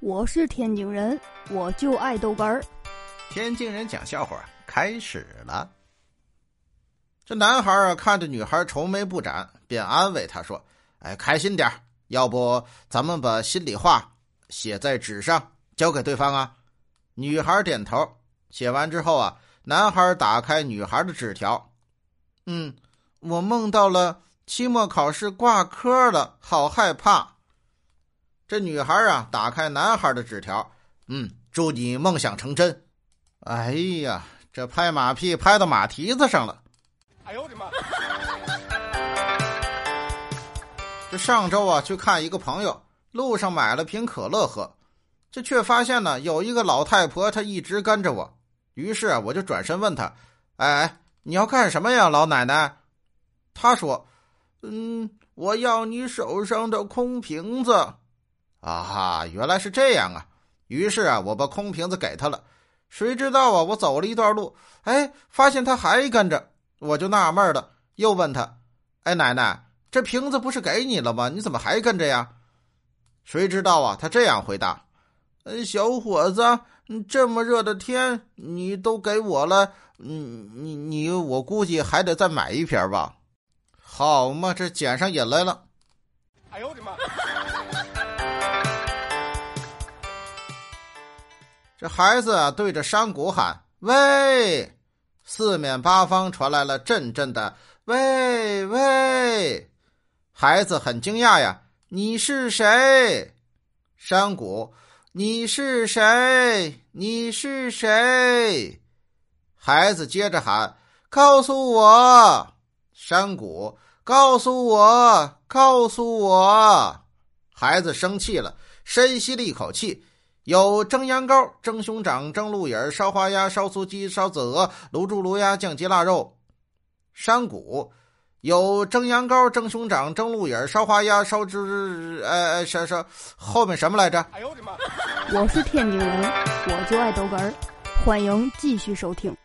我是天津人，我就爱豆干儿。天津人讲笑话开始了。这男孩啊，看着女孩愁眉不展，便安慰她说：“哎，开心点要不咱们把心里话写在纸上，交给对方啊？”女孩点头。写完之后啊，男孩打开女孩的纸条：“嗯，我梦到了期末考试挂科了，好害怕。”这女孩啊，打开男孩的纸条，嗯，祝你梦想成真。哎呀，这拍马屁拍到马蹄子上了。哎呦我的妈！这上周啊，去看一个朋友，路上买了瓶可乐喝，这却发现呢，有一个老太婆，她一直跟着我。于是我就转身问她：“哎，你要干什么呀，老奶奶？”她说：“嗯，我要你手上的空瓶子。”啊哈，原来是这样啊！于是啊，我把空瓶子给他了。谁知道啊，我走了一段路，哎，发现他还跟着，我就纳闷了，又问他：“哎，奶奶，这瓶子不是给你了吗？你怎么还跟着呀？”谁知道啊，他这样回答：“嗯，小伙子，这么热的天，你都给我了，嗯，你你，我估计还得再买一瓶吧？好嘛，这捡上瘾来了。”哎呦我的妈！这孩子，对着山谷喊：“喂！”四面八方传来了阵阵的“喂喂”。孩子很惊讶呀：“你是谁？”山谷：“你是谁？你是谁？”孩子接着喊：“告诉我！”山谷：“告诉我！告诉我！”孩子生气了，深吸了一口气。有蒸羊羔、蒸熊掌、蒸鹿眼、烧花鸭、烧酥鸡、烧子鹅、卤猪、卤鸭、酱鸡、腊肉。山谷有蒸羊羔、蒸熊掌、蒸鹿眼、烧花鸭、烧猪……呃，烧烧后面什么来着？哎呦我的妈！我是天津人，我就爱豆哏儿，欢迎继续收听。